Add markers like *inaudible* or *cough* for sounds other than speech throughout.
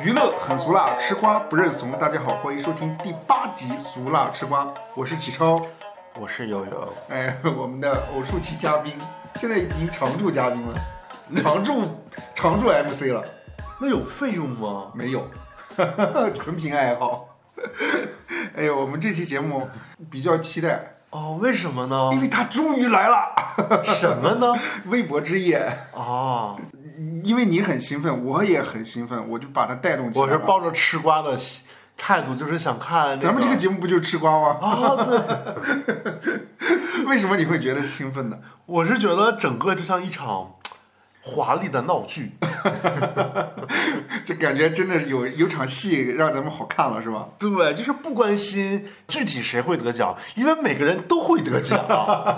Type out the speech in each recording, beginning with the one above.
娱乐很俗辣，吃瓜不认怂。大家好，欢迎收听第八集《俗辣吃瓜》，我是启超。我是悠悠，哎，我们的偶数期嘉宾，现在已经常驻嘉宾了，常驻 *laughs* 常驻 MC 了，那有费用吗？没有，*laughs* 纯凭爱好。*laughs* 哎呦，我们这期节目比较期待，哦，为什么呢？因为他终于来了，什么呢？微博之夜。哦，因为你很兴奋，我也很兴奋，我就把它带动起来。我是抱着吃瓜的态度，就是想看、咱们这个节目不就是吃瓜吗？啊，对，*laughs* 为什么你会觉得兴奋呢？我是觉得整个就像一场华丽的闹剧，*laughs* 就感觉真的有有场戏让咱们好看了，是吧？对，就是不关心具体谁会得奖，因为每个人都会得奖。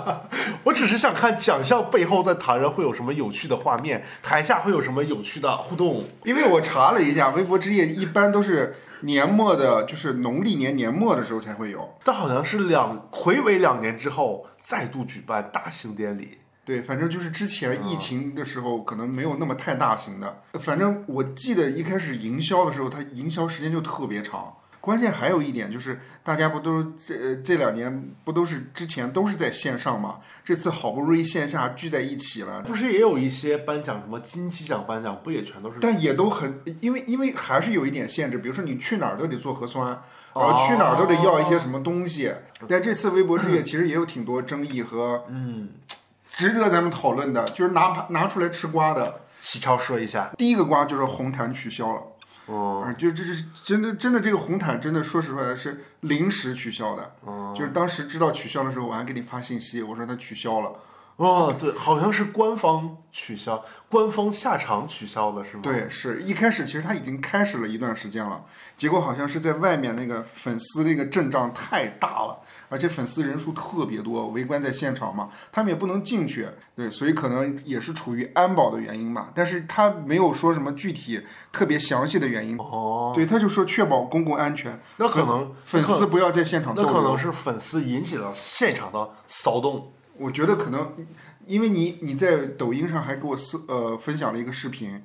*laughs* 我只是想看奖项背后在台上会有什么有趣的画面，台下会有什么有趣的互动。因为我查了一下，微博之夜一般都是年末的，就是农历年年末的时候才会有。但好像是两回违两年之后再度举办大型典礼。对，反正就是之前疫情的时候，可能没有那么太大型的。反正我记得一开始营销的时候，它营销时间就特别长。关键还有一点就是，大家不都是这呃这两年不都是之前都是在线上嘛？这次好不容易线下聚在一起了，不是也有一些颁奖什么金鸡奖颁奖，不也全都是？但也都很，因为因为还是有一点限制，比如说你去哪儿都得做核酸，然后去哪儿都得要一些什么东西。但这次微博之夜其实也有挺多争议和嗯，值得咱们讨论的，就是拿拿出来吃瓜的。喜超说一下。第一个瓜就是红毯取消了。哦，啊，就这是真的，真的这个红毯真的，说实话是临时取消的。哦就是当时知道取消的时候，我还给你发信息，我说它取消了。哦，对，好像是官方取消，官方下场取消了是吗？，对，是一开始其实他已经开始了一段时间了，结果好像是在外面那个粉丝那个阵仗太大了，而且粉丝人数特别多，围观在现场嘛，他们也不能进去，对，所以可能也是处于安保的原因吧，但是他没有说什么具体特别详细的原因。哦，对，他就说确保公共安全，那可能粉丝不要在现场。那可能是粉丝引起了现场的骚动。我觉得可能，因为你你在抖音上还给我私呃分享了一个视频，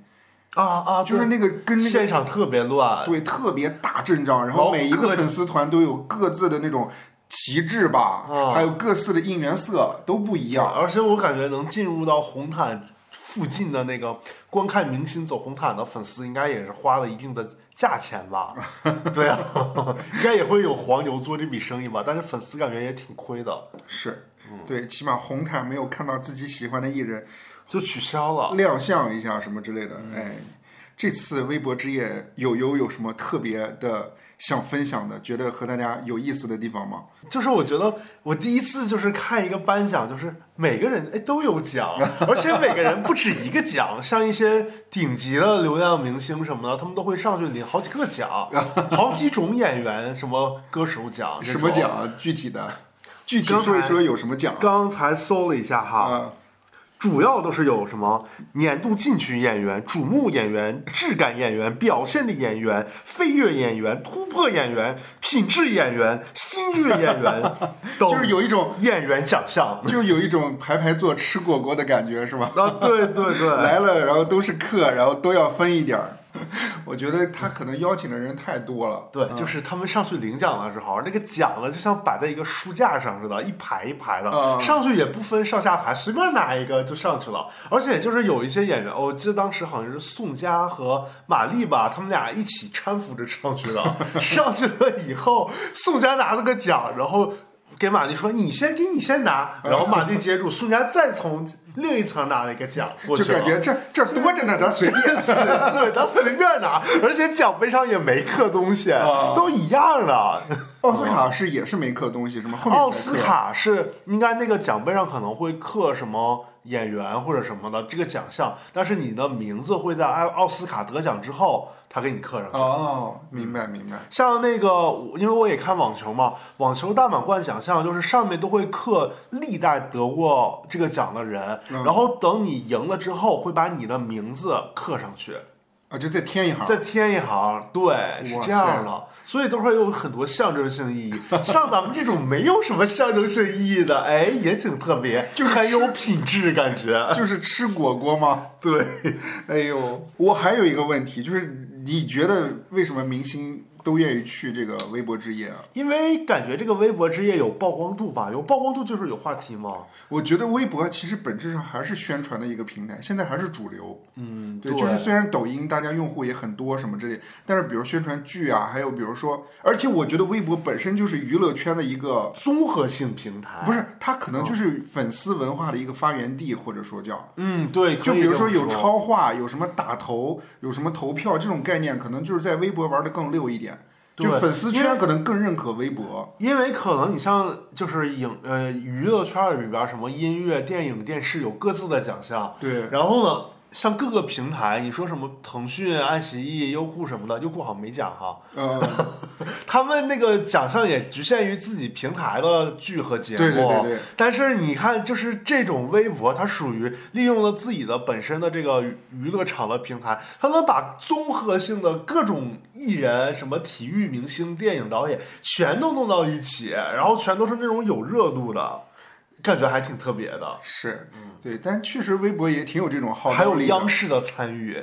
啊啊，就是那个跟那个现场特别乱，对特别大阵仗，然然后后每一个粉丝团都有各自的那种旗帜吧，啊还有各自的应援色都不一样。而且我感觉能进入到红毯附近的那个观看明星走红毯的粉丝，应该也是花了一定的价钱吧？*laughs* 对啊，*laughs* 应该也会有黄牛做这笔生意吧？但是粉丝感觉也挺亏的，是，嗯对，起码红毯没有看到自己喜欢的艺人就取消了。亮相一下什么之类嗯的。哎，这次微博之夜有有有什么特别的想分享的，觉得和大家有意思的地方吗？就是我觉得我第一次就是看一个颁奖，就是每个人哎都有奖，而且每个人不止一个奖，像一些顶级的流量明星什么的，他们都会上去领好几个奖，好几种演员什么歌手奖，什么？奖？具体的，具体说一说有什么奖？刚才搜了一下哈，啊，主要都是有什么年度进取演员、瞩目演员、质感演员、表现的演员、飞跃演员、突破演员、品质演员、新锐演员，*laughs* 就是有一种，演员奖项。就有一种排排坐吃果果的感觉，是吧？啊，对对对，*laughs* 来了，然后都是客，然后都要分一点儿。*laughs* 我觉得他可能邀请的人太多了。对，嗯就是他们上去领奖的时候，那个奖呢就像摆在一个书架上似的，一排一排的，嗯上去也不分上下排，随便拿一个就上去了。而且就是有一些演员，我记得当时好像是宋佳和马丽吧，他们俩一起搀扶着上去的。*laughs* 上去了以后，宋佳拿了个奖，然后。给马丽说：“你先给你先拿。”然后马丽接住，宋佳再从另一层拿了一个奖过去。就感觉这这多着呢，咱随便。*laughs* 对，咱随便拿，而且奖杯上也没刻东西，啊都一样的。奥斯卡是也是没刻东西是吗？后面奥斯卡是应该那个奖杯上可能会刻什么演员或者什么的这个奖项，但是你的名字会在奥奥斯卡得奖之后，他给你刻上去。哦，明白明白。像那个，因为我也看网球嘛，网球大满贯奖项就是上面都会刻历代得过这个奖的人，嗯然后等你赢了之后，会把你的名字刻上去。啊，啊，就再添一行。再添一行，对，是这样的，所以都会有很多象征性意义。*laughs* 像咱们这种没有什么象征性意义的，哎，也挺特别，就是很有品质感觉。就是吃果果吗？对，*laughs* 哎呦，我还有一个问题，就是你觉得为什么明星都愿意去这个微博之夜啊？因为感觉这个微博之夜有曝光度吧，有曝光度就是有话题嘛。我觉得微博其实本质上还是宣传的一个平台，现在还是主流。嗯，对，就是虽然抖音大家用户也很多什么之类，但是比如宣传剧啊，还有比如说，而且我觉得微博本身就是娱乐圈的一个，综合性平台不是它可能就是粉丝文化的一个发源地，或者说叫，嗯，对，就比如说有超话，有什么打头，有什么投票这种概念，可能就是在微博玩的更溜一点，就粉丝圈可能更认可微博。因为可能你像就是影呃娱乐圈里边儿什么音乐、电影、电视有各自的奖项，对，然后呢，像各个平台，你说什么腾讯、爱奇艺、优酷什么的，优酷好像没奖哈，嗯，*laughs* 他们那个奖项也局限于自己平台的剧和节目。对对对对，但是你看，就是这种微博，它属于利用了自己的本身的这个娱娱乐场的平台，它能把综合性的各种艺人、什么体育明星、电影导演全都弄到一起，然后全都是那种有热度的，感觉还挺特别的。是，对，但确实微博也挺有这种号召力还有。央视的参与，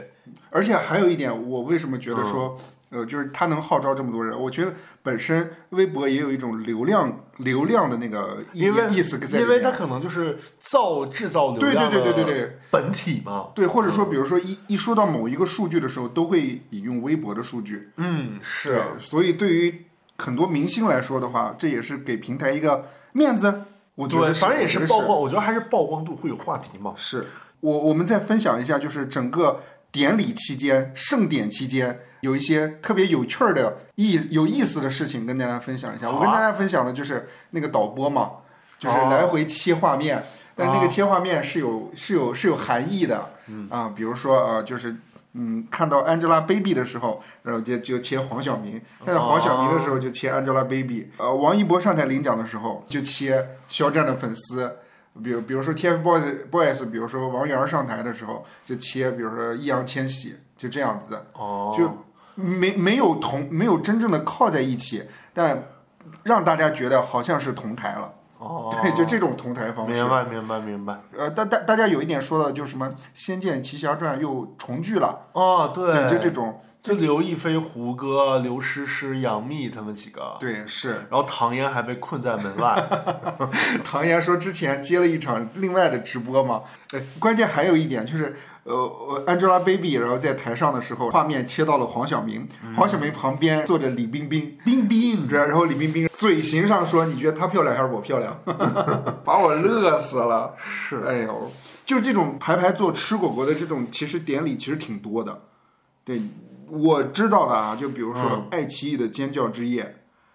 而且还有一点，我为什么觉得嗯说，呃，就是它能号召这么多人？我觉得本身微博也有一种流量流量的那个意因为意思在里因为它。可能就是造制造流对对量对对对的对本体嘛。对，或者说，比如说一一说到某一个数据的时候，都会引用微博的数据。嗯，是对，所以对于很多明星来说的话，这也是给平台一个面子。我觉，得反正也是曝光，我觉得还是曝光度会有话题嘛。是我我们再分享一下，就是整个典礼期间、盛典期间有一些特别有趣儿的意有意思的事情跟大家分享一下。啊我跟大家分享的就是那个导播嘛，就是哦来回切画面，但是那哦个切画面是有是有是有含义的，嗯啊，比如说呃就是。嗯，看到 Angelababy 的时候，然后就就切黄晓明；看到黄晓明的时候，就切 Angelababy。呃，王一博上台领奖的时候，就切肖战的粉丝。比如，比如说 TFBOYS Boys，比如说王源上台的时候，就切，比如说易烊千玺，就这样子的，哦，就没没有同没有真正的靠在一起，但让大家觉得好像是同台了。哦，对，就这种同台方式。明白明白明白。呃，大大大家有一点说到，就什么《仙剑奇侠传》又重聚了，哦，对，就这种，就刘亦菲、胡歌、刘诗诗、杨幂他们几个，对，是。然后唐嫣还被困在门外。*laughs* *laughs* 唐嫣说之前接了一场另外的直播嘛，呃，关键还有一点就是，呃呃，Angelababy 然后在台上的时候，画面切到了黄晓明，黄晓明旁边坐着李冰冰，冰冰，这然后李冰冰嘴型上说：“你觉得她漂亮还是我漂亮？” *laughs* 把我乐死了。*laughs* 是，哎呦，就这种排排坐吃果果的这种，其实典礼其实挺多的。对，我知道的啊，就比如说爱奇艺的《尖叫之夜》。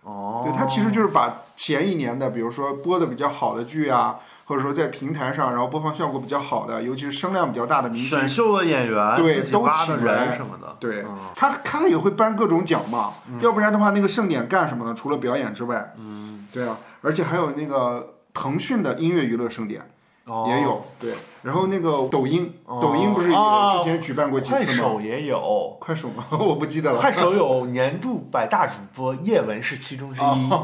哦，对，它其实就是把前一年的，比如说播的比较好的剧啊，或者说在平台上，然后播放效果比较好的，尤其是声量比较大的明星选，秀的演员，对都请人什么的，对嗯他他也会颁各种奖嘛，要不然的话，那个盛典干什么呢？除了表演之外，嗯，对啊，而且还有那个腾讯的音乐娱乐盛典哦也有，对，然后那个抖音，哦抖音不是也哦之前举办过几次吗？快手也有。快手吗？*laughs* 我不记得了。快手有年度百大主播，叶文是其中之一。*laughs*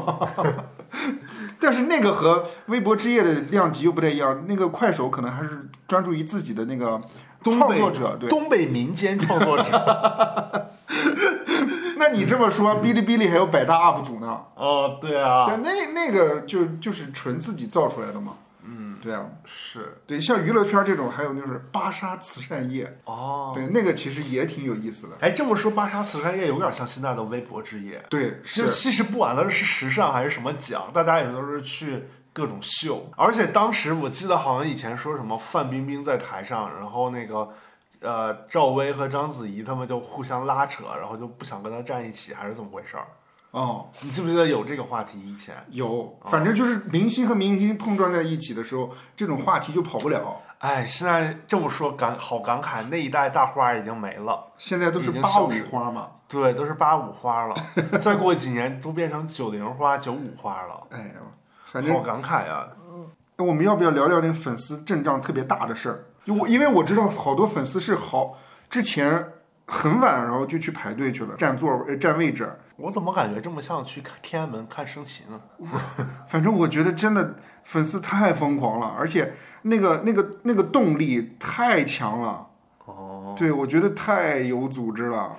但是那个和微博之夜的量级又不太一样，那个快手可能还是专注于自己的那个创作者，对。东北民间创作者。*laughs* 那你这么说，哔哩哔哩还有百大 UP 主呢？哦，对啊，对，那那个就就是纯自己造出来的嘛。嗯，对啊，是对，像娱乐圈这种，还有就是芭莎慈善夜，哦。对，那个其实也挺有意思的。哎，这么说，芭莎慈善夜有点像现在的微博之夜。对，就是其实不管它是时尚还是什么奖，大家也都是去各种秀。而且当时我记得好像以前说什么范冰冰在台上，然后那个呃赵薇和章子怡他们就互相拉扯，然后就不想跟她站一起，还是怎么回事儿？哦，你记不记得有这个话题？以前，有，反正就是明星和明星碰撞在一起的时候，这种话题就跑不了。哎，现在这么说感好感慨，那一代大花已经没了。现在都是八五花嘛，对，都是八五花了，*laughs* 再过几年都变成九零花、九五花了，哎呦，反好感慨啊！我们要不要聊聊那个粉丝阵仗特别大的事儿？因为我因为我知道好多粉丝是好之前很晚，然后就去排队去了，占座呃占位置。我怎么感觉这么像去看天安门看升旗呢？*laughs* 反正我觉得真的粉丝太疯狂了，而且那个那个那个动力太强了。哦，对，我觉得太有组织了。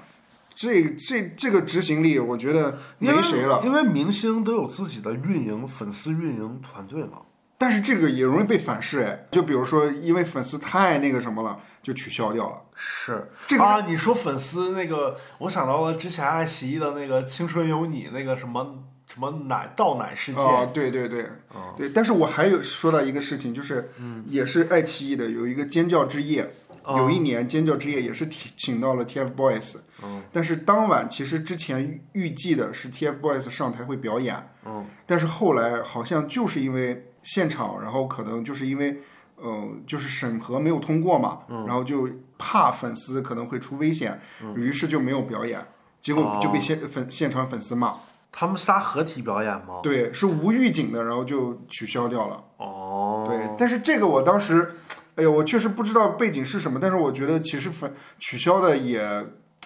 这这这个执行力，我觉得没谁了。因为明星都有自己的运营粉丝运营团队嘛。但是这个也容易被反噬哎，就比如说因为粉丝太那个什么了，就取消掉了。是这个啊，你说粉丝那个，我想到了之前爱奇艺的那个《青春有你》那个什么什么奶倒奶事件。哦，对对对，哦对。但是我还有说到一个事情，就是也是爱奇艺的有一个尖叫之夜，哦有一年尖叫之夜也是请请到了 TFBOYS，嗯但是当晚其实之前预预计的是 TFBOYS 上台会表演，嗯但是后来好像就是因为现场，然后可能就是因为。呃，就是审核没有通过嘛，嗯然后就怕粉丝可能会出危险，于是就没有表演，结果就被现粉现场粉丝骂，他们仨合体表演吗？对，是无预警的，然后就取消掉了。哦，对，但是这个我当时，哎呀，我确实不知道背景是什么，但是我觉得其实粉取消的也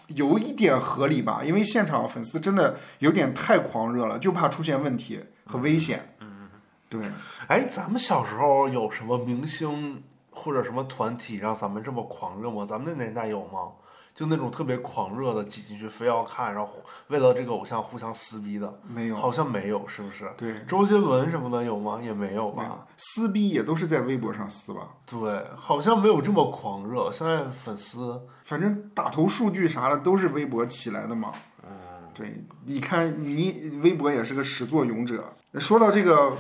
有一点合理吧，因为现场粉丝真的有点太狂热了，就怕出现问题和危险。嗯，对，哎，咱们小时候有什么明星或者什么团体让咱们这么狂热吗？咱们那年代有吗？就那种特别狂热的挤进去，非要看，然后为了这个偶像互相撕逼的，没有，好像没有，是不是？对，周杰伦什么的有吗？也没有吧。有撕逼也都是在微博上撕吧。对，好像没有这么狂热。现在粉丝，反正打头数据啥的都是微博起来的嘛。嗯，对，你看你微博也是个始作俑者。说到这个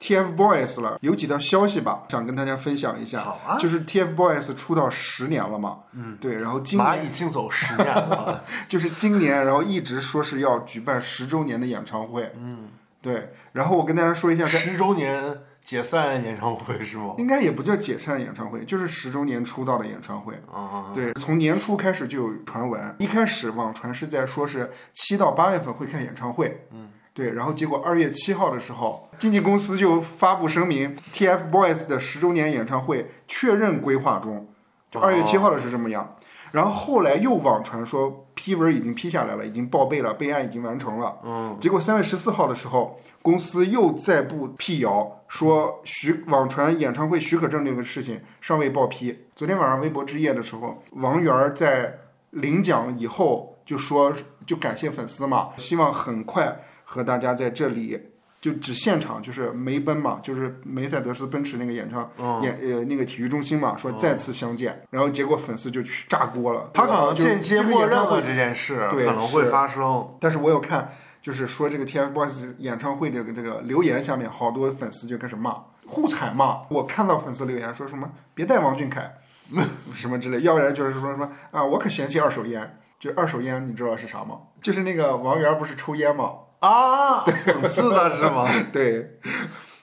TFBOYS 了，有几条消息吧，想跟大家分享一下。好啊就是 TFBOYS 出道十年了嘛，嗯，对，然后今年蚂蚁竞走十年了，*laughs* 就是今年，然后一直说是要举办十周年的演唱会，嗯，对，然后我跟大家说一下，在十周年解散演唱会是吗？应该也不叫解散演唱会，就是十周年出道的演唱会。啊，对，从年初开始就有传闻，一开始网传是在说是七到八月份会开演唱会，嗯，对，然后结果二月七号的时候，经纪公司就发布声明，TFBOYS 的十周年演唱会确认规划中，就二月七号的是这么样。然后后来又网传说批文已经批下来了，已经报备了，备案已经完成了。嗯，结果三月十四号的时候，公司又再不辟谣，说许网传演唱会许可证这个事情尚未报批。昨天晚上微博之夜的时候，王源儿在领奖以后就说，就感谢粉丝嘛，希望很快和大家在这里。就只现场就是梅奔嘛，就是梅赛德斯奔驰那个演唱嗯演呃那个体育中心嘛，说再次相见，然后结果粉丝就去炸锅了，他可能就间接默认了这件事对可能会发生。但是我有看，就是说这个 TFBOYS 演唱会这个这个留言下面，好多粉丝就开始骂，互踩骂。我看到粉丝留言说什么别带王俊凯，*laughs* 什么之类，要不然就是说什么啊，我可嫌弃二手烟。就二手烟，你知道是啥吗？就是那个王源不是抽烟吗？啊，*laughs* 讽刺的是吗？*laughs* 对，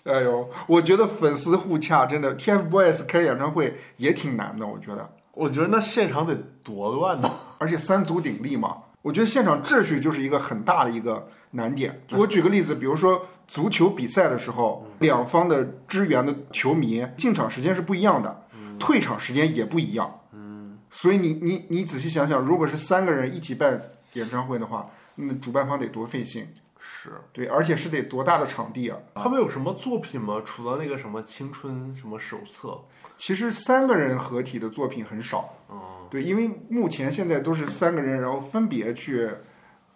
哎呦，我觉得粉丝互掐真的，TFBOYS 开演唱会也挺难的，我觉得。我觉得那现场得多乱呢。*laughs* 而且三足鼎立嘛，我觉得现场秩序就是一个很大的一个难点。我举个例子，比如说足球比赛的时候，两方的支援的球迷进场时间是不一样的，退场时间也不一样。嗯，所以你你你仔细想想，如果是三个人一起办演唱会的话，那主办方得多费心。是对，而且是得多大的场地啊！他们有什么作品吗？除了那个什么青春什么手册，其实三个人合体的作品很少。嗯，对，因为目前现在都是三个人，然后分别去，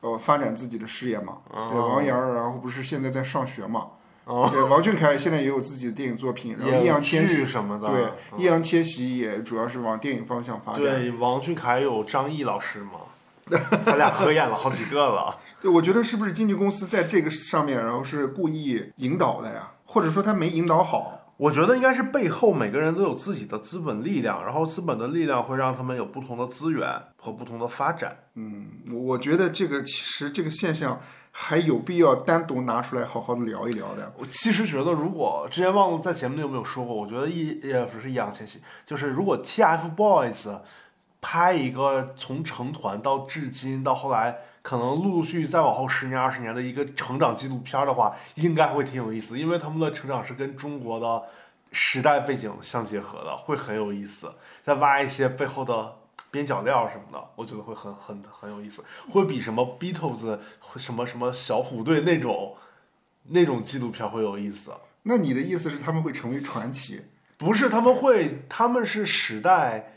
呃，发展自己的事业嘛。对，王源儿，然后不是现在在上学嘛。哦对，王俊凯现在也有自己的电影作品，然后易烊千玺，什么的，对，嗯易烊千玺也主要是往电影方向发展。对，王俊凯有张译老师嘛，*laughs* 他俩合演了好几个了。对，我觉得是不是经纪公司在这个上面，然后是故意引导的呀？或者说他没引导好？我觉得应该是背后每个人都有自己的资本力量，然后资本的力量会让他们有不同的资源和不同的发展。嗯，我我觉得这个其实这个现象还有必要单独拿出来好好的聊一聊的。我其实觉得，如果之前忘了在节目里有没有说过，我觉得易也不是易烊千玺，就是如果 TFBOYS 拍一个从成团到至今到后来可能陆续再往后十年二十年的一个成长纪录片的话，应该会挺有意思，因为他们的成长是跟中国的时代背景相结合的，会很有意思。再挖一些背后的边角料什么的，我觉得会很很很有意思，会比什么 Beatles 什么什么小虎队那种那种纪录片会有意思。那你的意思是他们会成为传奇？不是，他们会，他们是时代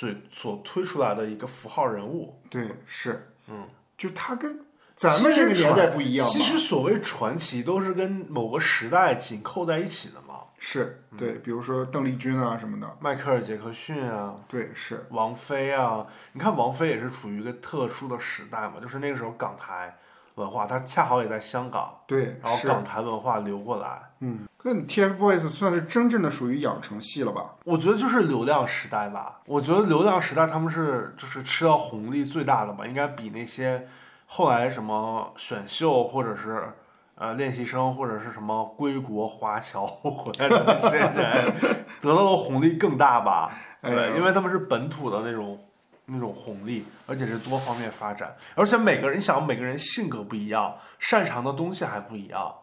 所所推出来的一个符号人物。对，是，嗯，就他跟咱们这个年代不一样嘛。其实所谓传奇，都是跟某个时代紧扣在一起的嘛。是对，比如说邓丽君啊什么的，迈克尔·杰克逊啊，对，是王菲啊。你看王菲也是处于一个特殊的时代嘛，就是那个时候港台文化，它恰好也在香港，对，然后是港台文化流过来。嗯，那你 TFBOYS 算是真正的属于养成系了吧？我觉得就是流量时代吧。我觉得流量时代他们是就是吃到红利最大的吧，应该比那些后来什么选秀或者是呃练习生或者是什么归国华侨回来的那些人得到的红利更大吧？*laughs* 对，因为他们是本土的那种那种红利，而且是多方面发展，而且每个人你想每个人性格不一样，擅长的东西还不一样，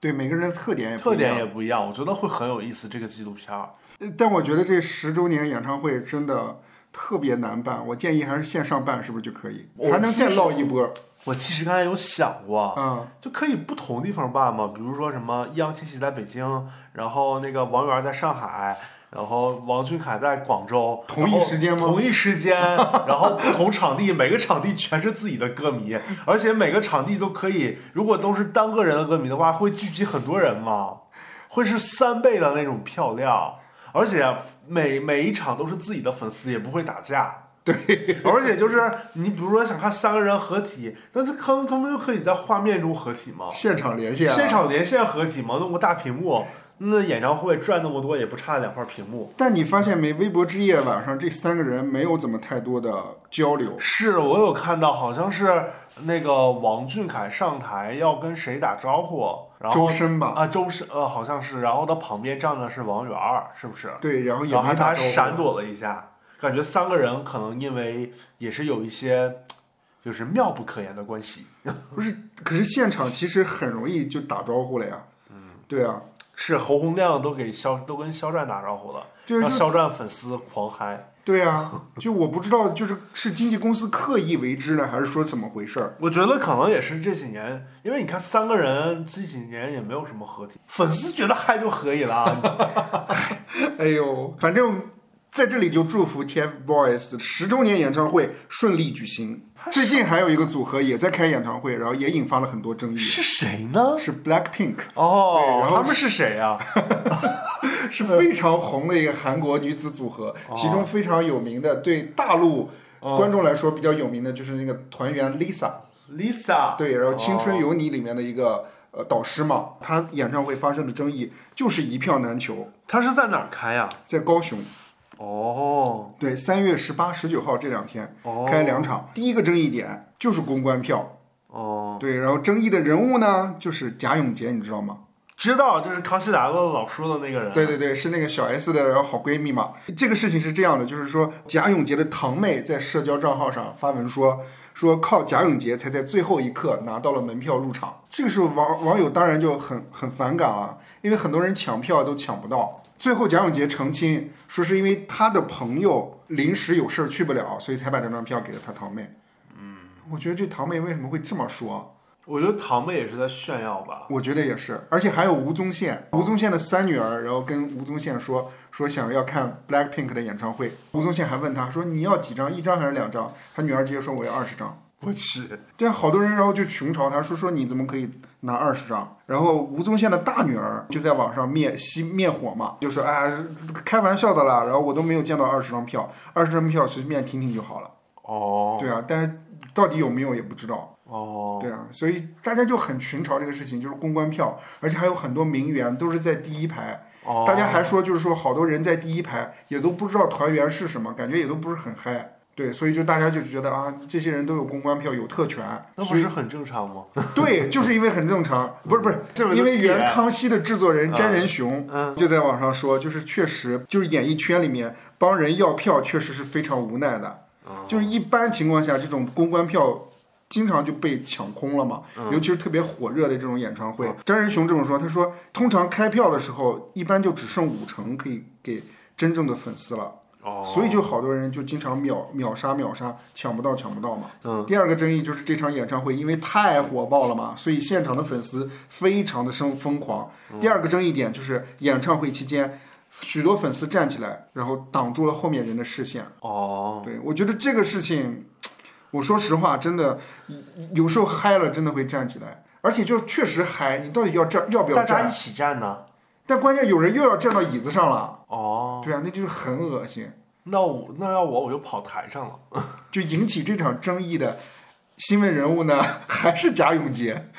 对，每个人的特点也不特点也不一样，我觉得会很有意思。这个纪录片儿。呃但我觉得这十周年演唱会真的特别难办，我建议还是线上办，是不是就可以？我还能再其实捞一波。我其实刚才有想过，嗯，就可以不同地方办嘛，比如说什么易烊千玺在北京，然后那个王源在上海，然后王俊凯在广州，同一时间吗？同一时间，*laughs* 然后不同场地，每个场地全是自己的歌迷，而且每个场地都可以，如果都是单个人的歌迷的话，会聚集很多人嘛，会是三倍的那种票量，而且每每一场都是自己的粉丝，也不会打架。对，而且就是你比如说想看三个人合体，那他他们他们就可以在画面中合体吗，现场连线、啊，现场连线合体吗，弄个大屏幕，那演唱会赚那么多也不差两块屏幕。但你发现没？微博之夜晚上这三个人没有怎么太多的交流。是我有看到，好像是那个王俊凯上台要跟谁打招呼，然后周深吧，啊周深呃好像是，然后他旁边站的是王源儿，是不是？对，然后也还没打招呼。闪躲了一下，感觉三个人可能因为也是有一些就是妙不可言的关系。*laughs* 不是，可是现场其实很容易就打招呼了呀。嗯，对啊，是侯洪亮都给肖都跟肖战打招呼了，让肖战粉丝狂嗨。对啊，就我不知道，就是是经纪公司刻意为之呢，还是说怎么回事儿？我觉得可能也是这几年，因为你看三个人这几年也没有什么合体，粉丝觉得嗨就可以了。*laughs* 哎呦，反正在这里就祝福 TFBOYS 十周年演唱会顺利举行。最近还有一个组合也在开演唱会，然后也引发了很多争议，是谁呢？是 Blackpink，对哦然，后他们是谁呀、*laughs* 是非常红的一个韩国女子组合，其中非常有名的，对大陆观众来说比较有名的就是那个团员 Lisa，Lisa，对，然后《青春有你》里面的一个呃导师嘛，她演唱会发生的争议就是一票难求，他是在哪儿开呀、在高雄，哦对，三月十八、十九号这两天哦开两场，第一个争议点就是公关票，哦，对，然后争议的人物呢就是贾永杰，你知道吗？知道，就是康熙来了老说的那个人。对对对，是那个小 S 的然后好闺蜜嘛。这个事情是这样的，就是说贾永杰的堂妹在社交账号上发文说，说靠贾永杰才在最后一刻拿到了门票入场。这个时候网网友当然就很很反感了，因为很多人抢票都抢不到。最后贾永杰澄清说，是因为他的朋友临时有事儿去不了，所以才把这张票给了他堂妹。嗯，我觉得这堂妹为什么会这么说？我觉得堂妹也是在炫耀吧。我觉得也是，而且还有吴宗宪，吴宗宪的三女儿，然后跟吴宗宪说说想要看 Blackpink 的演唱会，吴宗宪还问他说你要几张，一张还是两张？他女儿直接说我要二十张。*laughs* 我去，对啊，好多人然后就群嘲他说说你怎么可以拿二十张？然后吴宗宪的大女儿就在网上灭熄灭火嘛，就说哎开玩笑的啦，然后我都没有见到二十张票，二十张票随便听听就好了。哦，对啊，但是到底有没有也不知道。哦，对啊，所以大家就很群嘲这个事情，就是公关票，而且还有很多名媛都是在第一排。哦，大家还说，就是说好多人在第一排也都不知道团员是什么，感觉也都不是很嗨。对，所以就大家就觉得啊，这些人都有公关票，有特权，那不是很正常吗？*laughs* 对，就是因为很正常，不是不 *laughs* 是，因为原康熙的制作人詹仁雄嗯就在网上说，就是确实就是演艺圈里面帮人要票，确实是非常无奈的。哦就是一般情况下，这种公关票经常就被抢空了嘛，嗯尤其是特别火热的这种演唱会。詹仁雄这么说，他说，通常开票的时候，一般就只剩五成可以给真正的粉丝了。哦，所以就好多人就经常秒秒杀秒杀，抢不到抢不到嘛。嗯，第二个争议就是这场演唱会因为太火爆了嘛，所以现场的粉丝非常的生疯狂。第二个争议点就是演唱会期间，许多粉丝站起来，然后挡住了后面人的视线。哦，对我觉得这个事情，我说实话，真的有时候嗨了，真的会站起来，而且就确实嗨，你到底要站要不要站？大家一起站呢？但关键有人又要站到椅子上了，哦，对啊，那就是很恶心。那我那要我我就跑台上了。*laughs* 就引起这场争议的新闻人物呢，*laughs* 还是贾永杰，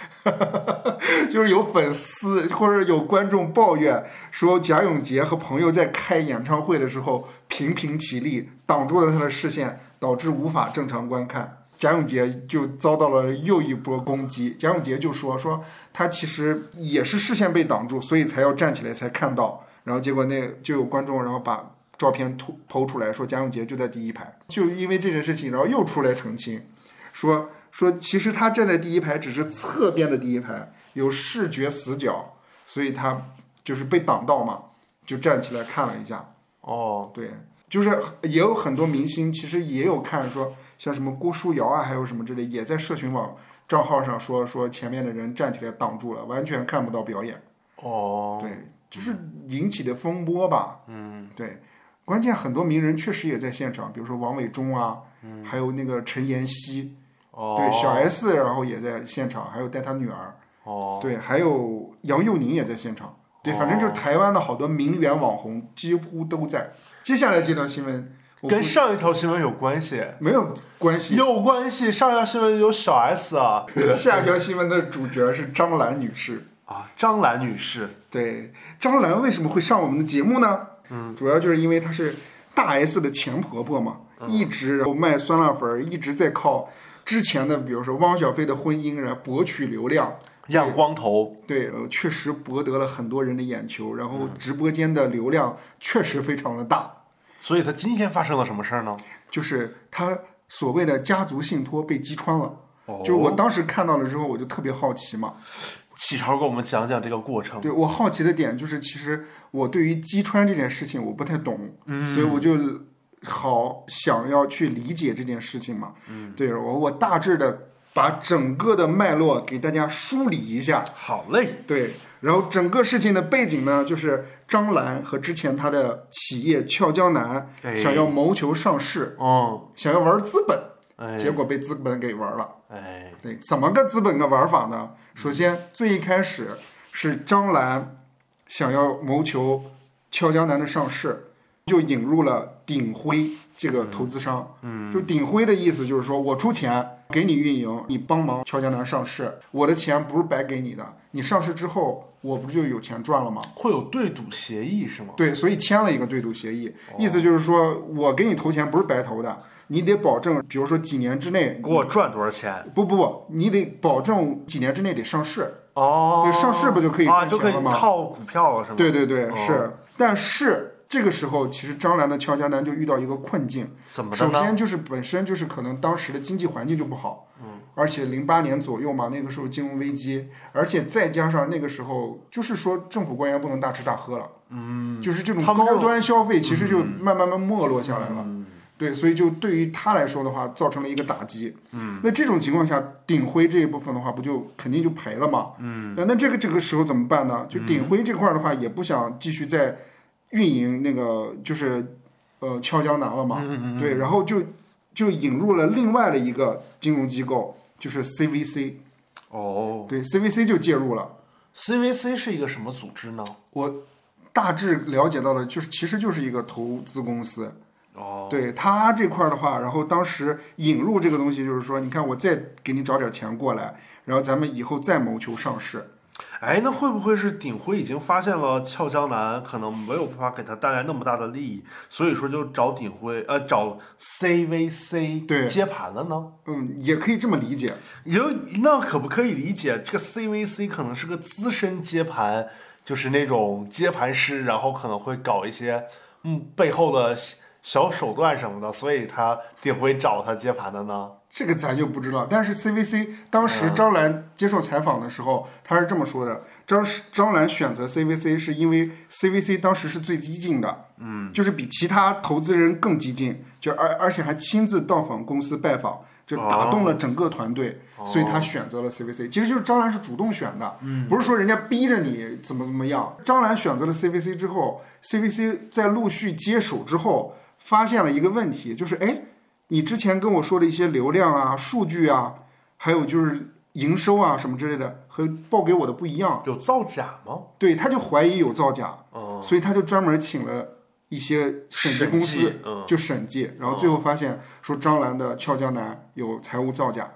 *laughs* 就是有粉丝或者有观众抱怨说，贾永杰和朋友在开演唱会的时候频频起立，挡住了他的视线，导致无法正常观看。贾永杰就遭到了又一波攻击。贾永杰就说说他其实也是视线被挡住，所以才要站起来才看到。然后结果那就有观众然后把照片突抛出来说贾永杰就在第一排，就因为这件事情，然后又出来澄清，说说其实他站在第一排只是侧边的第一排，有视觉死角，所以他就是被挡到嘛，就站起来看了一下。哦，对，就是也有很多明星其实也有看说，像什么郭书瑶啊，还有什么之类，也在社群网账号上说说前面的人站起来挡住了，完全看不到表演。哦，对，就是引起的风波吧。嗯，对，关键很多名人确实也在现场，比如说王伟忠啊，还有那个陈妍希，哦，对，小 S 然后也在现场，还有带他女儿，哦，对，还有杨佑宁也在现场。对，反正就是台湾的好多名媛网红几乎都在。接下来这条新闻我跟上一条新闻有关系，没有关系。有关系。上一条新闻有小 S 啊，*laughs* 下一条新闻的主角是张兰女士。啊，张兰女士，对，张兰为什么会上我们的节目呢？嗯，主要就是因为她是大 S 的前婆婆嘛，一直然后卖酸辣粉儿，一直在靠之前的，比如说汪小菲的婚姻，然后博取流量。亮光头，对，呃，确实博得了很多人的眼球，然后直播间的流量确实非常的大。所以他今天发生了什么事儿呢？就是他所谓的家族信托被击穿了。哦就是我当时看到了之后，我就特别好奇嘛。启超给我们讲讲这个过程。对我好奇的点就是，其实我对于击穿这件事情我不太懂，所以我就好想要去理解这件事情嘛。嗯，对我我大致的把整个的脉络给大家梳理一下。好嘞，对，然后整个事情的背景呢，就是张兰和之前她的企业俏江南哎。想要谋求上市，嗯，想要玩资本，哎，结果被资本给玩了。哎，对，怎么个资本的玩法呢？首先，最一开始是张兰想要谋求俏江南的上市，就引入了鼎晖这个投资商。嗯，就鼎晖的意思就是说我出钱给你运营，你帮忙俏江南上市，我的钱不是白给你的，你上市之后我不就有钱赚了吗？会有对赌协议是吗？对，所以签了一个对赌协议，意思就是说我给你投钱不是白投的，你得保证，比如说几年之内给我赚多少钱？不不不，你得保证几年之内得上市。哦，对上市不就可以啊，就可以赚钱了吗靠股票了是吗？对对对，哦是。但是这个时候，其实张兰的俏江南就遇到一个困境。怎么？首先就是本身就是可能当时的经济环境就不好，嗯，而且零八年左右嘛，那个时候金融危机，而且再加上那个时候就是说政府官员不能大吃大喝了，嗯，就是这种高端消费其实就慢慢慢没落下来了。嗯对，所以就对于他来说的话，造成了一个打击。嗯，那这种情况下，鼎晖这一部分的话，不就肯定就赔了嘛？嗯，那这个这个时候怎么办呢？就鼎晖这块儿的话，也不想继续再运营那个就是呃俏江南了嘛。嗯对，然后就就引入了另外的一个金融机构，就是 CVC。哦对，CVC 就介入了。，CVC 是一个什么组织呢？我大致了解到的，就是其实就是一个投资公司。哦，对他这块儿的话，然后当时引入这个东西，就是说，你看我再给你找点钱过来，然后咱们以后再谋求上市。哎，那会不会是鼎晖已经发现了俏江南可能没有办法给他带来那么大的利益，所以说就找鼎晖呃找 CVC 对接盘了呢？嗯，也可以这么理解。有那可不可以理解这个 CVC 可能是个资深接盘，就是那种接盘师，然后可能会搞一些嗯背后的小小手段什么的，所以他鼎晖找他接盘的呢？这个咱就不知道。但是 CVC 当时嗯张兰接受采访的时候，他是这么说的：张张兰选择 CVC 是因为 CVC 当时是最激进的，嗯，就是比其他投资人更激进，就而而且还亲自到访公司拜访，就打动了整个团队，哦所以他选择了 CVC。其实就是张兰是主动选的，嗯不是说人家逼着你怎么怎么样。张兰选择了 CVC 之后，CVC 在陆续接手之后，发现了一个问题，就是哎，你之前跟我说的一些流量啊、数据啊，还有就是营收啊什么之类的，和报给我的不一样。有造假吗？对，他就怀疑有造假，哦，所以他就专门请了一些审计公司就审计，然后最后发现说张兰的俏江南有财务造假，哦，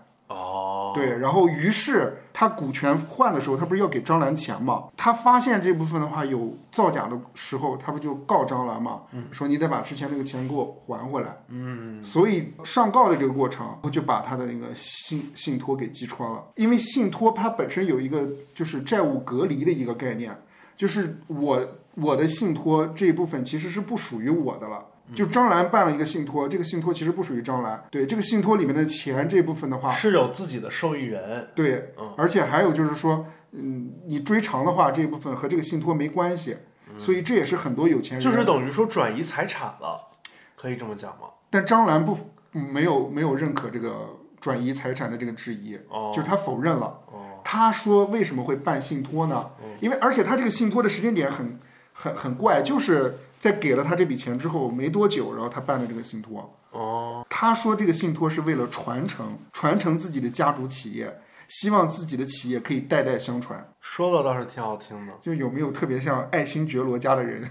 对，然后于是他股权换的时候，他不是要给张兰钱嘛？他发现这部分的话有造假的时候，他不就告张兰嘛？说你得把之前那个钱给我还回来。嗯，所以上告的这个过程，就把他的那个信信托给击穿了。因为信托它本身有一个就是债务隔离的一个概念，就是我我的信托这一部分其实是不属于我的了。就张兰办了一个信托，这个信托其实不属于张兰。对这个信托里面的钱这部分的话，是有自己的受益人，对，而且还有就是说，嗯，你追偿的话，这一部分和这个信托没关系，所以这也是很多有钱人就是等于说转移财产了，可以这么讲吗？但张兰不嗯没有没有认可这个转移财产的这个质疑，哦就是他否认了。哦，他说为什么会办信托呢？因为而且他这个信托的时间点很很很怪，就是在给了他这笔钱之后没多久，然后他办的这个信托。哦，他说这个信托是为了传承传承自己的家族企业，希望自己的企业可以代代相传。说的倒是挺好听的。就有没有特别像爱新觉罗家的人？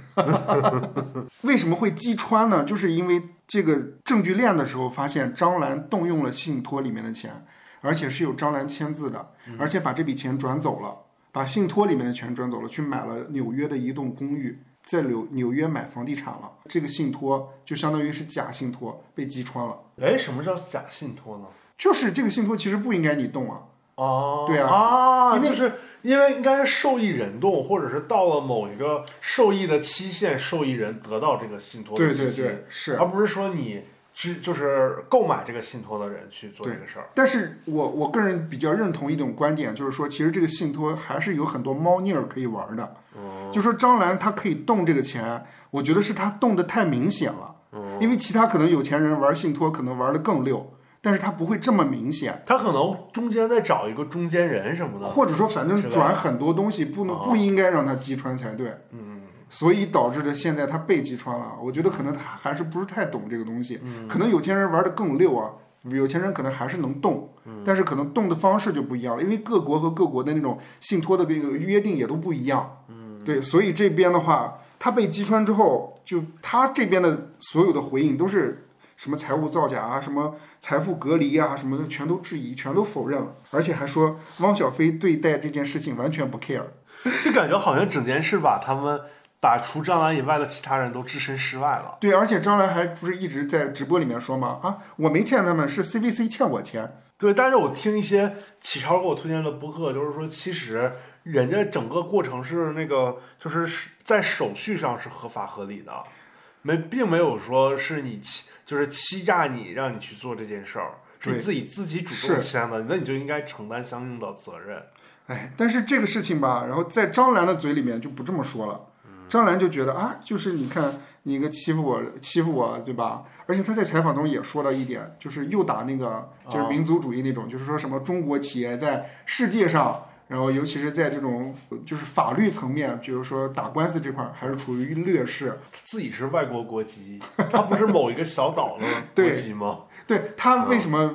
*laughs* 为什么会击穿呢？就是因为这个证据链的时候，发现张兰动用了信托里面的钱，而且是有张兰签字的，而且把这笔钱转走了，把信托里面的钱转走了，去买了纽约的一栋公寓，在纽纽约买房地产了。这个信托就相当于是假信托，被击穿了。哎，什么叫假信托呢？就是这个信托其实不应该你动啊，哦，对啊啊，因为就是因为应该是受益人动，或者是到了某一个受益的期限，受益人得到这个信托的对对对，是。而不是说你只就是购买这个信托的人去做这个事儿。但是我我个人比较认同一种观点，就是说，其实这个信托还是有很多猫腻儿可以玩的。哦，就说张兰她可以动这个钱，我觉得是她动的太明显了。哦因为其他可能有钱人玩信托可能玩的更溜，但是他不会这么明显，他可能中间再找一个中间人什么的，或者说反正转很多东西不能哦不应该让他击穿才对。嗯，所以导致的现在他被击穿了。我觉得可能他还是不是太懂这个东西，嗯可能有钱人玩的更溜啊。有钱人可能还是能动，嗯但是可能动的方式就不一样了，因为各国和各国的那种信托的这个约定也都不一样。嗯，对，所以这边的话，他被击穿之后，就他这边的所有的回应都是什么财务造假啊，什么财富隔离啊，什么的全都质疑，全都否认了，而且还说汪小菲对待这件事情完全不 care。就感觉好像整件事把他们把除张兰以外的其他人都置身事外了。对，而且张兰还不是一直在直播里面说吗？啊，我没欠他们，是 CVC 欠我钱。对，但是我听一些启超给我推荐的播客，就是说其实人家整个过程是那个，就是在手续上是合法合理的，没并没有说是你欺就是欺诈你让你去做这件事儿，是你自己自己主动签的，那你就应该承担相应的责任。哎，但是这个事情吧，然后在张兰的嘴里面就不这么说了。张兰就觉得啊，就是你看你一个欺负我，欺负我，对吧？而且他在采访中也说到一点，就是又打那个就是民族主义那种，就是说什么中国企业在世界上，然后尤其是在这种就是法律层面，比如说打官司这块儿，还是处于劣势。自己是外国国籍，他不是某一个小岛的国对籍吗？*laughs* 对他为什么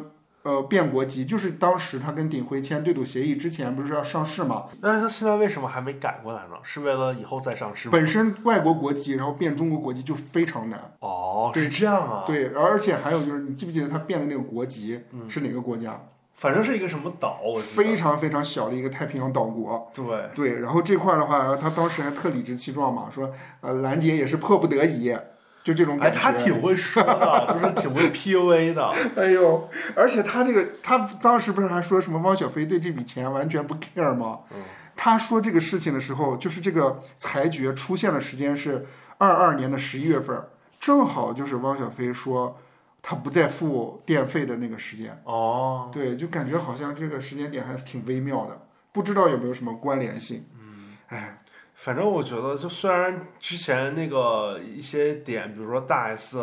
呃变国籍，就是当时他跟鼎晖签对赌协议之前不是要上市嘛，那他现在为什么还没改过来呢？是为了以后再上市吗？本身外国国籍，然后变中国国籍就非常难。哦，对是这样啊。对，而且还有就是，你记不记得他变的那个国籍是哪个国家？反正是一个什么岛，我非常非常小的一个太平洋岛国。对。对，然后这块儿的话，他当时还特理直气壮嘛，说呃兰姐也是迫不得已，就这种哎，感觉。他挺会说的，*laughs* 就是挺会 PUA 的。哎呦，而且他这个，他当时不是还说什么汪小菲对这笔钱完全不 care 吗？嗯他说这个事情的时候，就是这个裁决出现的时间是二二年的十一月份，正好就是汪小菲说他不再付电费的那个时间。哦，对，就感觉好像这个时间点还挺微妙的，不知道有没有什么关联性。嗯，哎，反正我觉得，就虽然之前那个一些点，比如说大 S，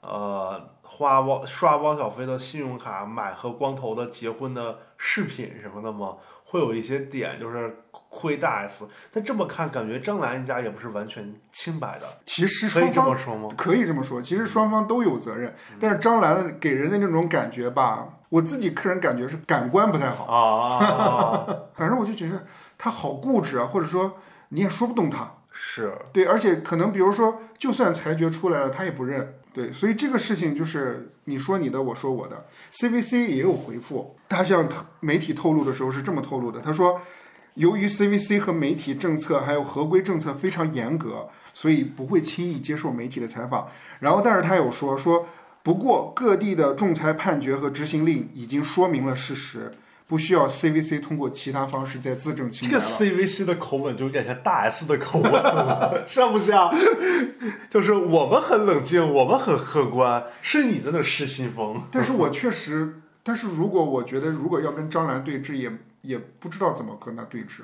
呃，花汪刷汪小菲的信用卡买和光头的结婚的饰品什么的嘛，会有一些点就是亏大 S。但这么看，感觉张兰一家也不是完全清白的，其实可以这么说吗？可以这么说，其实双方都有责任，但是张兰给人的那种感觉吧，我自己个人感觉是感官不太好，啊，*laughs* 反正我就觉得他好固执啊，或者说你也说不动他。是，对，而且可能比如说，就算裁决出来了，他也不认。对，所以这个事情就是你说你的，我说我的。CVC 也有回复，他向媒体透露的时候是这么透露的，他说，由于 CVC 和媒体政策还有合规政策非常严格，所以不会轻易接受媒体的采访。然后，但是他有说说，不过各地的仲裁判决和执行令已经说明了事实，不需要 CVC 通过其他方式再自证清白这个。CVC 的口吻就有点像大 S 的口吻了，*laughs* 像不像？就是我们很冷静，我们很客观，是你在那失心疯。但是我 *laughs* 确实，但是如果我觉得如果要跟张兰对峙，也也不知道怎么跟他对峙。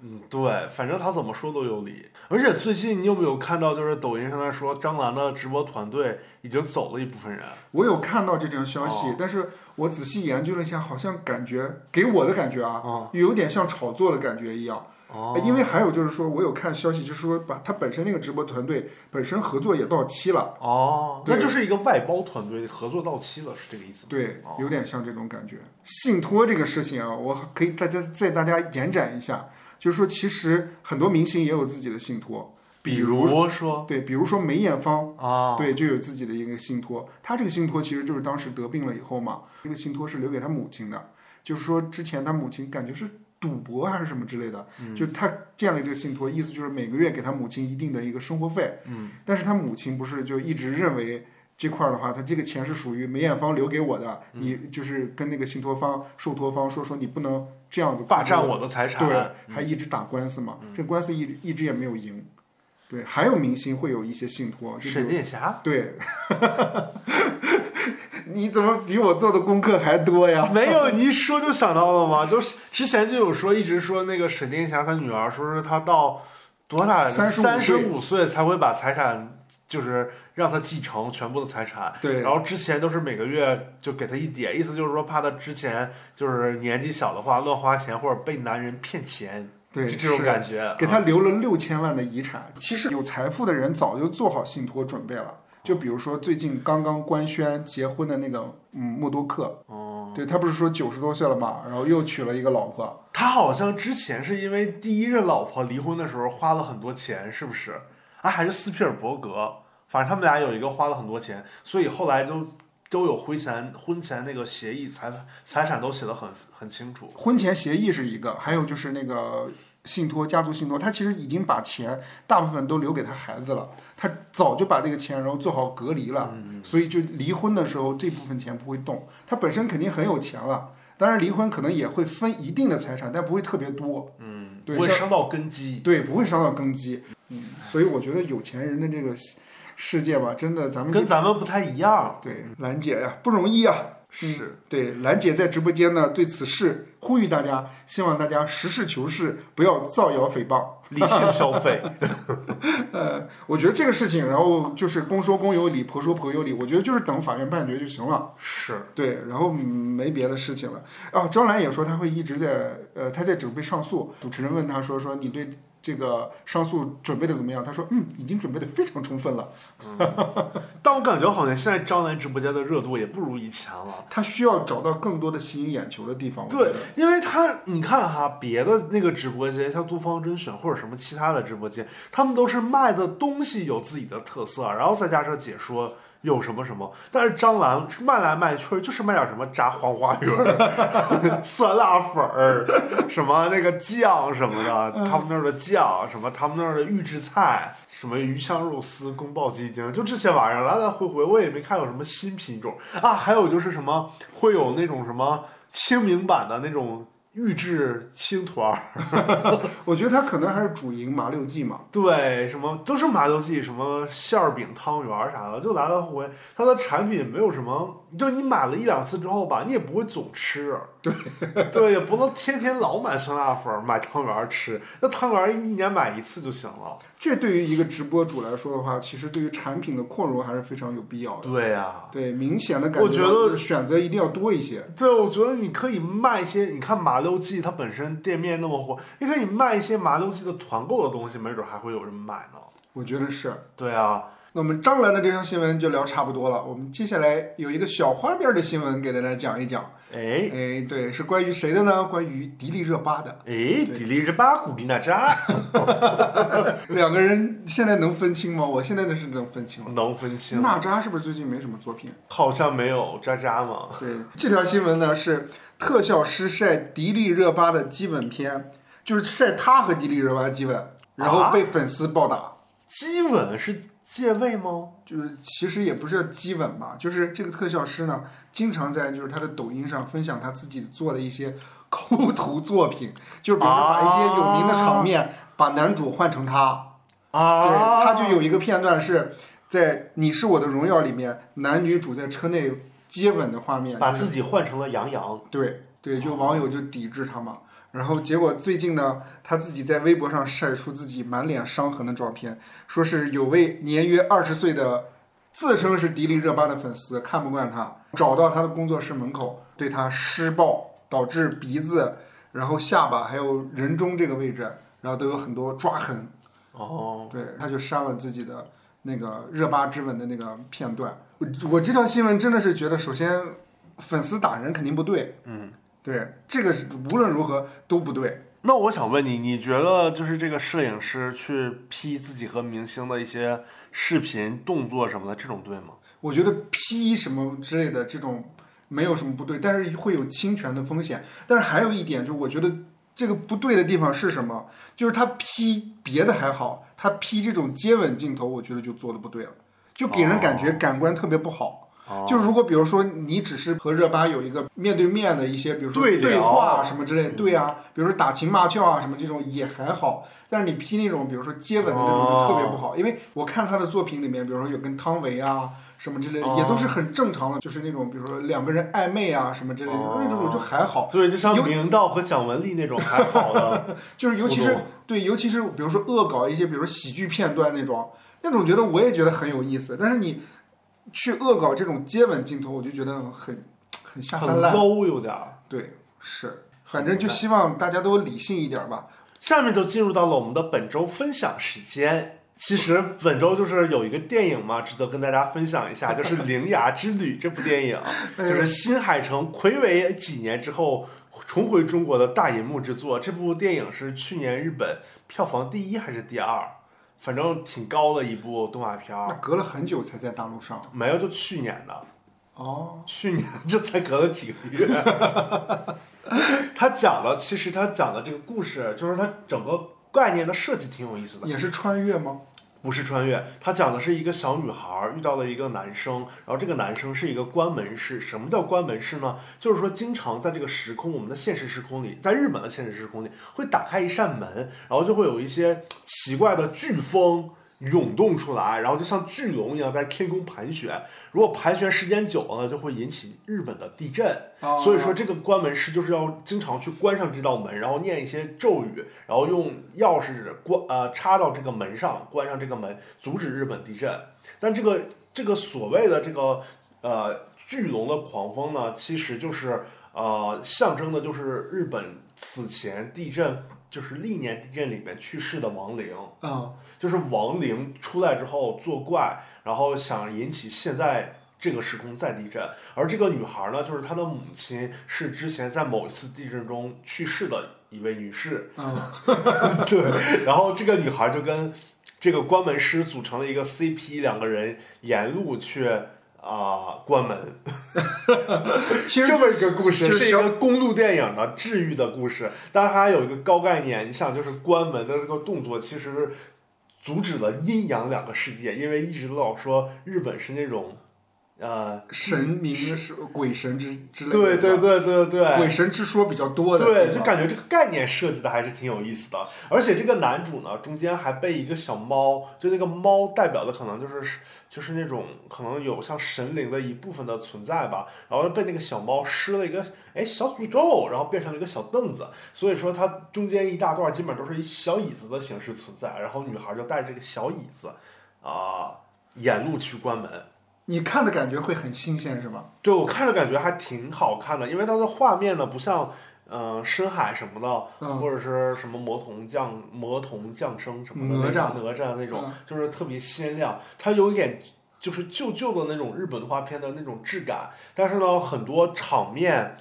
嗯，对，反正他怎么说都有理。而且最近你有没有看到，就是抖音上在说张兰的直播团队已经走了一部分人。我有看到这条消息，哦但是我仔细研究了一下，好像感觉给我的感觉啊，哦有点像炒作的感觉一样。哦，因为还有就是说，我有看消息，就是说把他本身那个直播团队本身合作也到期了，哦，那就是一个外包团队合作到期了，是这个意思吗？对哦，有点像这种感觉。信托这个事情啊，我可以大家再大家延展一下，就是说其实很多明星也有自己的信托，比如如说对，比如说梅艳芳。啊，对，就有自己的一个信托。他这个信托其实就是当时得病了以后嘛，这个信托是留给他母亲的，就是说之前他母亲感觉是赌博还是什么之类的，嗯就他建了这个信托，意思就是每个月给他母亲一定的一个生活费。嗯，但是他母亲不是就一直认为。这块儿的话，他这个钱是属于梅艳芳留给我的，嗯你就是跟那个信托方、受托方说说你不能这样子霸占我的财产。对，嗯还一直打官司嘛，这官司一直一直也没有赢。对，还有明星会有一些信托，沈殿霞对，*laughs* 你怎么比我做的功课还多呀？*laughs* 没有，你一说就想到了吗？就是之前就有说，一直说那个沈殿霞她女儿，说是她到多大来着？35三十五岁才会把财产，就是让他继承全部的财产。对然后之前都是每个月就给他一点，意思就是说怕他之前就是年纪小的话乱花钱或者被男人骗钱，对，就这种感觉。给他留了六千万的遗产。其实有财富的人早就做好信托准备了。就比如说最近刚刚官宣结婚的那个，嗯，默多克，哦，对他不是说九十多岁了嘛，然后又娶了一个老婆，他好像之前是因为第一任老婆离婚的时候花了很多钱，是不是？啊，还是斯皮尔伯格，反正他们俩有一个花了很多钱，所以后来就都有婚前婚前那个协议，财财产都写的很很清楚。婚前协议是一个，还有就是那个信托，家族信托，他其实已经把钱大部分都留给他孩子了，他早就把这个钱然后做好隔离了，所以就离婚的时候这部分钱不会动，他本身肯定很有钱了，当然离婚可能也会分一定的财产，但不会特别多，嗯，对不会伤到根基。对，不会伤到根基，嗯，所以我觉得有钱人的这个世界吧，真的咱们跟咱们不太一样，对兰姐呀不容易啊，是对，兰姐在直播间呢，对此事呼吁大家，希望大家实事求是，不要造谣诽谤。理性消费。*laughs* 呃，我觉得这个事情，然后就是公说公有理，婆说婆有理，我觉得就是等法院判决就行了。是，对，然后嗯没别的事情了。啊，张兰也说她会一直在，呃，她在准备上诉。主持人问她说，说你对这个上诉准备的怎么样？他说，嗯，已经准备的非常充分了。*laughs* 但我感觉好像现在张兰直播间的热度也不如以前了。他需要找到更多的吸引眼球的地方。对，因为他你看哈，别的那个直播间，像东方甄选或者什么其他的直播间，他们都是卖的东西有自己的特色，然后再加上解说有什么什么。但是张兰卖来卖去就是卖点什么炸黄花鱼儿、*laughs* 酸辣粉儿，什么那个酱什么的，他们那儿的酱，什么他们那儿的预制菜，什么鱼香肉丝、宫爆鸡丁，就这些玩意儿，来来回回我也没看有什么新品种啊。还有就是什么会有那种什么清明版的那种。预制青团儿，*laughs* 我觉得他可能还是主营麻六记嘛。对，什么都是麻六记，什么馅儿饼、汤圆儿啥的，就来来回回。它的产品没有什么，就你买了一两次之后吧，你也不会总吃。对，*laughs* 对，也不能天天老买酸辣粉儿、买汤圆儿吃。那汤圆儿一年买一次就行了。这对于一个直播主来说的话，其实对于产品的扩容还是非常有必要的。对呀、对，明显的感觉我觉得选择一定要多一些。对，我觉得你可以卖一些，你看麻溜记它本身店面那么火，你可以卖一些麻溜记的团购的东西，没准还会有人买呢。我觉得是。对啊，那我们张兰的这条新闻就聊差不多了，我们接下来有一个小花边的新闻给大家讲一讲。哎哎，对，是关于谁的呢？关于迪丽热巴的。哎，迪丽热巴、古力娜扎 *laughs* 两个人现在能分清吗？我现在的是能分清了。能分清，娜扎是不是最近没什么作品？好像没有渣渣嘛。对，这条新闻呢是特效师晒迪丽热巴的基本片，就是晒她和迪丽热巴的基本，然后被粉丝暴打。基吻是借位吗？就是其实也不是叫基吻吧，就是这个特效师呢，经常在就是他的抖音上分享他自己做的一些 *laughs* 抠图作品，就是比如说把一些有名的场面，把男主换成他。啊，对，他就有一个片段是在《你是我的荣耀》里面，男女主在车内接吻的画面，把自己换成了杨洋。对对，就网友就抵制他嘛。然后结果最近呢，他自己在微博上晒出自己满脸伤痕的照片，说是有位年约二十岁的自称是迪丽热巴的粉丝看不惯他，找到他的工作室门口对他施暴，导致鼻子、然后下巴还有人中这个位置，然后都有很多抓痕。哦，对，他就删了自己的那个热巴之吻的那个片段。我我这条新闻真的是觉得，首先粉丝打人肯定不对，嗯，对，这个是无论如何都不对。那我想问你，你觉得就是这个摄影师去 P 自己和明星的一些视频、动作什么的，这种对吗？我觉得 P 什么之类的这种没有什么不对，但是会有侵权的风险。但是还有一点，就是我觉得这个不对的地方是什么？就是他 P 别的还好，他 P 这种接吻镜头，我觉得就做的不对了，就给人感觉感官特别不好。哦就如果比如说你只是和热巴有一个面对面的一些，比如说对话什么之类，对啊，比如说打情骂俏啊什么这种也还好，但是你 P 那种比如说接吻的那种就特别不好，因为我看他的作品里面，比如说有跟汤唯啊什么之类也都是很正常的，就是那种比如说两个人暧昧啊什么之类的，哦。那种就还好，对，就像有明道和蒋雯丽那种还好的，*laughs* 就是尤其是对，尤其是比如说恶搞一些，比如说喜剧片段那种，那种觉得我也觉得很有意思，但是你去恶搞这种接吻镜头，我就觉得很很下三很滥。low 有点儿。对，是，反正就希望大家都理性一点吧。下面就进入到了我们的本周分享时间。其实本周就是有一个电影嘛，值得跟大家分享一下，就是《铃芽之旅》这部电影，*laughs* 就是新海诚魁违几年之后重回中国的大银幕之作。这部电影是去年日本票房第一还是第二？反正挺高的一部动画片那儿，隔了很久才在大陆上。没有就去年的。哦，去年这才隔了几个月。*laughs* 他讲了其实他讲的这个故事，就是他整个概念的设计挺有意思的，也是穿越吗？不是穿越，他讲的是一个小女孩遇到了一个男生，然后这个男生是一个关门式。什么叫关门式呢？就是说经常在这个时空，我们的现实时空里，在日本的现实时空里会打开一扇门，然后就会有一些奇怪的飓风。涌动出来，然后就像巨龙一样在天空盘旋。如果盘旋时间久了呢，就会引起日本的地震。哦所以说，这个关门师就是要经常去关上这道门，然后念一些咒语，然后用钥匙关呃插到这个门上，关上这个门，阻止日本地震。但这个这个所谓的这个呃巨龙的狂风呢，其实就是呃象征的就是日本此前地震就是历年地震里面去世的亡灵。嗯，就是亡灵出来之后作怪，然后想引起现在这个时空再地震。而这个女孩呢，就是她的母亲是之前在某一次地震中去世的一位女士。嗯，*laughs* 对，然后这个女孩就跟这个关门师组成了一个 CP，两个人沿路去啊、关门。*laughs* 其实这么一个故事，就是一个公路电影的治愈的故事。当然，它还有一个高概念，你想，就是关门的这个动作，其实是阻止了阴阳两个世界，因为一直老说日本是那种呃，神明是鬼神之之类的，对对，对对对，鬼神之说比较多的地对，就感觉这个概念设计的还是挺有意思的，而且这个男主呢，中间还被一个小猫，就那个猫代表的可能就是就是那种可能有像神灵的一部分的存在吧，然后被那个小猫施了一个哎小诅咒，然后变成了一个小凳子，所以说它中间一大段基本都是以小椅子的形式存在，然后女孩就带着这个小椅子啊、沿路去关门。你看的感觉会很新鲜是吗？对我看着感觉还挺好看的，因为它的画面呢不像，呃，深海什么的，嗯。或者是什么魔童降魔童降生什么的哪吒。哪吒那种，嗯。就是特别鲜亮，它有一点就是旧旧的那种日本动画片的那种质感，但是呢，很多场面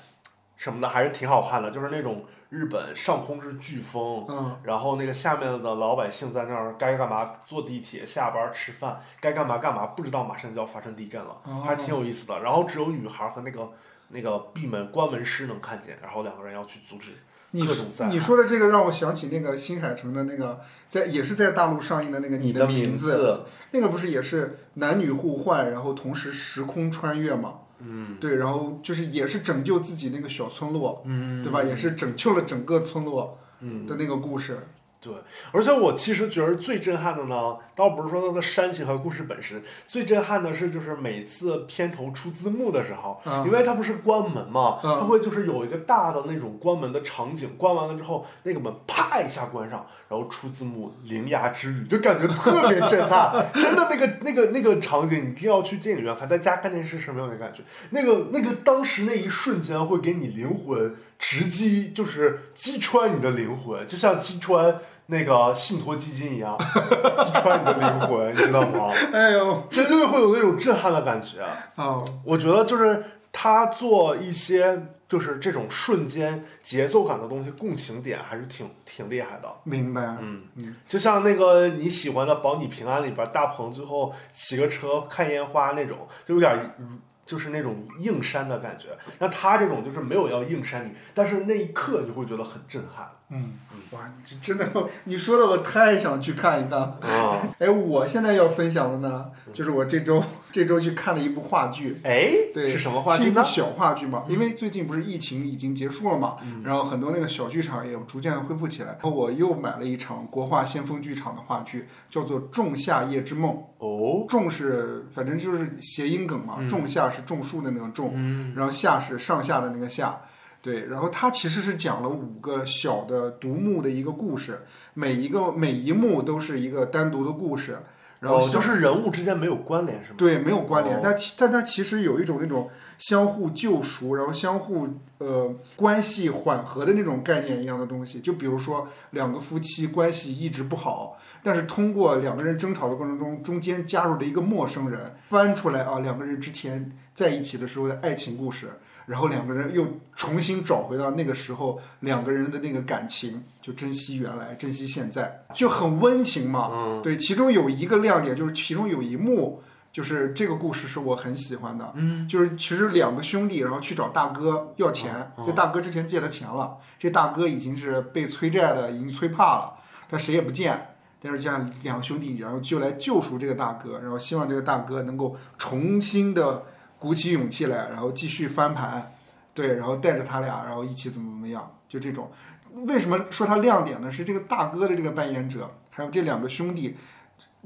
什么的还是挺好看的，就是那种日本上空是飓风，嗯，然后那个下面的老百姓在那儿该干嘛坐地铁、下班吃饭，该干嘛干嘛，不知道马上就要发生地震了，哦还挺有意思的。然后只有女孩和那个那个闭门关门师能看见，然后两个人要去阻止。你各种你说的这个让我想起那个新海诚的那个在也是在大陆上映的那个你的名字，那个不是也是男女互换，然后同时时空穿越嘛？嗯对，然后就是也是拯救自己那个小村落，嗯，对吧？也是拯救了整个村落嗯，的那个故事。对。而且我其实觉得最震撼的呢，倒不是说它的煽情和故事本身，最震撼的是就是每次片头出字幕的时候，嗯因为它不是关门嘛，嗯它会就是有一个大的那种关门的场景，关完了之后，那个门啪一下关上，然后出字幕“铃芽之旅”，就感觉特别震撼。*laughs* 真的那个那个那个场景，你一定要去电影院看，在家看电视是没有那感觉。那个那个当时那一瞬间会给你灵魂直击，就是击穿你的灵魂，就像击穿那个信托基金一样，击穿你的灵魂，你知道吗？*laughs* 哎呦，真的会有那种震撼的感觉。哦，我觉得就是他做一些就是这种瞬间节奏感的东西，共情点还是挺挺厉害的。明白。嗯嗯，就像那个你喜欢的《保你平安》里边，大鹏最后骑个车看烟花那种，就有点就是那种硬扇的感觉。那他这种就是没有要硬扇你，但是那一刻你会觉得很震撼。嗯，哇，这真的，你说的我太想去看一看。啊，*laughs* 哎，我现在要分享的呢，就是我这周这周去看了一部话剧。哎，对，是什么话剧呢？是一部小话剧嘛，因为最近不是疫情已经结束了嘛，嗯然后很多那个小剧场也逐渐的恢复起来。然后我又买了一场国画先锋剧场的话剧，叫做《仲夏夜之梦》。哦，仲是反正就是谐音梗嘛，嗯仲夏是种树的那个仲，嗯然后夏是上下的那个夏。对，然后它其实是讲了五个小的独幕的一个故事，每一个每一幕都是一个单独的故事，然后哦，就是人物之间没有关联是吗？对，没有关联，哦但其但它其实有一种那种相互救赎，然后相互呃关系缓和的那种概念一样的东西。就比如说两个夫妻关系一直不好，但是通过两个人争吵的过程中，中间加入了一个陌生人，翻出来啊两个人之前在一起的时候的爱情故事，然后两个人又重新找回到那个时候两个人的那个感情，就珍惜原来，珍惜现在，就很温情嘛。嗯。对，其中有一个亮点就是其中有一幕，就是这个故事是我很喜欢的，嗯，就是其实两个兄弟然后去找大哥要钱，嗯。这大哥之前借他钱了，这大哥已经是被催债的，已经催怕了，他谁也不见。但是这样两个兄弟，然后就来救赎这个大哥，然后希望这个大哥能够重新的鼓起勇气来，然后继续翻盘，对，然后带着他俩，然后一起怎么怎么样，就这种。为什么说他亮点呢？是这个大哥的这个扮演者，还有这两个兄弟，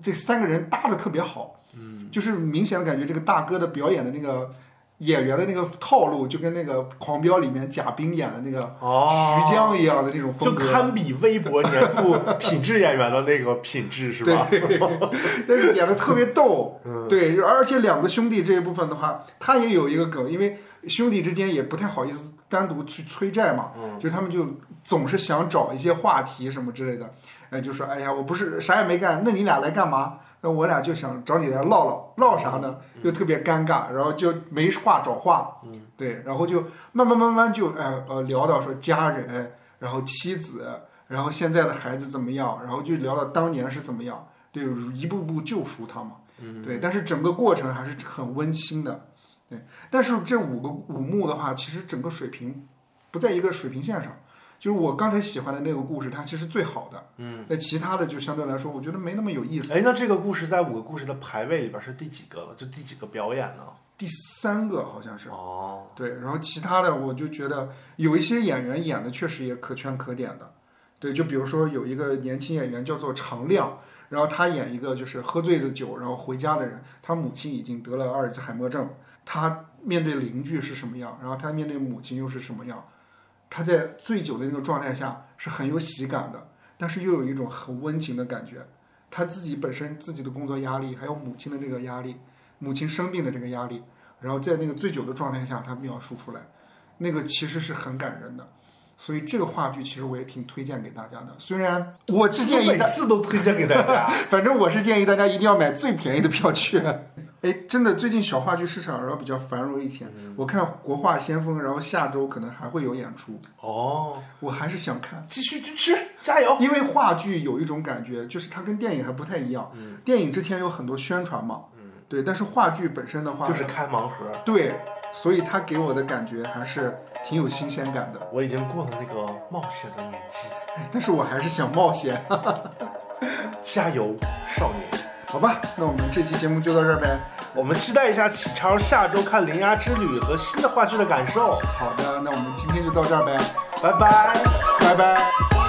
这三个人搭的特别好，嗯，就是明显的感觉这个大哥的表演的那个演员的那个套路，就跟那个《狂飙》里面贾冰演的那个哦，徐江一样的那种就风格，就堪比微博年度品质演员的那个品质是吧？*laughs* 对但是演的特别逗，嗯。对，而且两个兄弟这一部分的话，他也有一个梗，因为兄弟之间也不太好意思单独去催债嘛，嗯。就他们就总是想找一些话题什么之类的，哎，就说哎呀，我不是啥也没干，那你俩来干嘛？那我俩就想找你来唠唠，唠啥呢？又特别尴尬，然后就没话找话，对，然后就慢慢慢慢就哎呃聊到说家人，然后妻子，然后现在的孩子怎么样，然后就聊到当年是怎么样，对，一步步救赎他嘛，对，但是整个过程还是很温馨的，对，但是这五个五幕的话，其实整个水平不在一个水平线上。就是我刚才喜欢的那个故事，它其实最好的。嗯，那其他的就相对来说，我觉得没那么有意思。哎，那这个故事在五个故事的排位里边是第几个了？就第几个表演呢？第三个好像是。哦，对，然后其他的我就觉得有一些演员演的确实也可圈可点的，对，就比如说有一个年轻演员叫做常亮，然后他演一个就是喝醉的酒然后回家的人，他母亲已经得了阿尔兹海默症，他面对邻居是什么样，然后他面对母亲又是什么样，他在醉酒的那个状态下是很有喜感的，但是又有一种很温情的感觉，他自己本身自己的工作压力，还有母亲的那个压力，母亲生病的这个压力。然后在那个醉酒的状态下，他描述出来，那个其实是很感人的。所以这个话剧其实我也挺推荐给大家的。虽然我是建议，每次都推荐给大家。*laughs* 反正我是建议大家一定要买最便宜的票去。哎，真的，最近小话剧市场然后比较繁荣一些。我看国画先锋，然后下周可能还会有演出，哦，我还是想看。继续支持，加油！因为话剧有一种感觉，就是它跟电影还不太一样。嗯电影之前有很多宣传嘛，对，但是话剧本身的话，就是开盲盒。对，所以它给我的感觉还是挺有新鲜感的。我已经过了那个冒险的年纪，哎但是我还是想冒险，*laughs* 加油，少年！好吧？那我们这期节目就到这儿呗。我们期待一下启超下周看《铃芽之旅》和新的话剧的感受。好的，那我们今天就到这儿呗，拜拜。拜拜。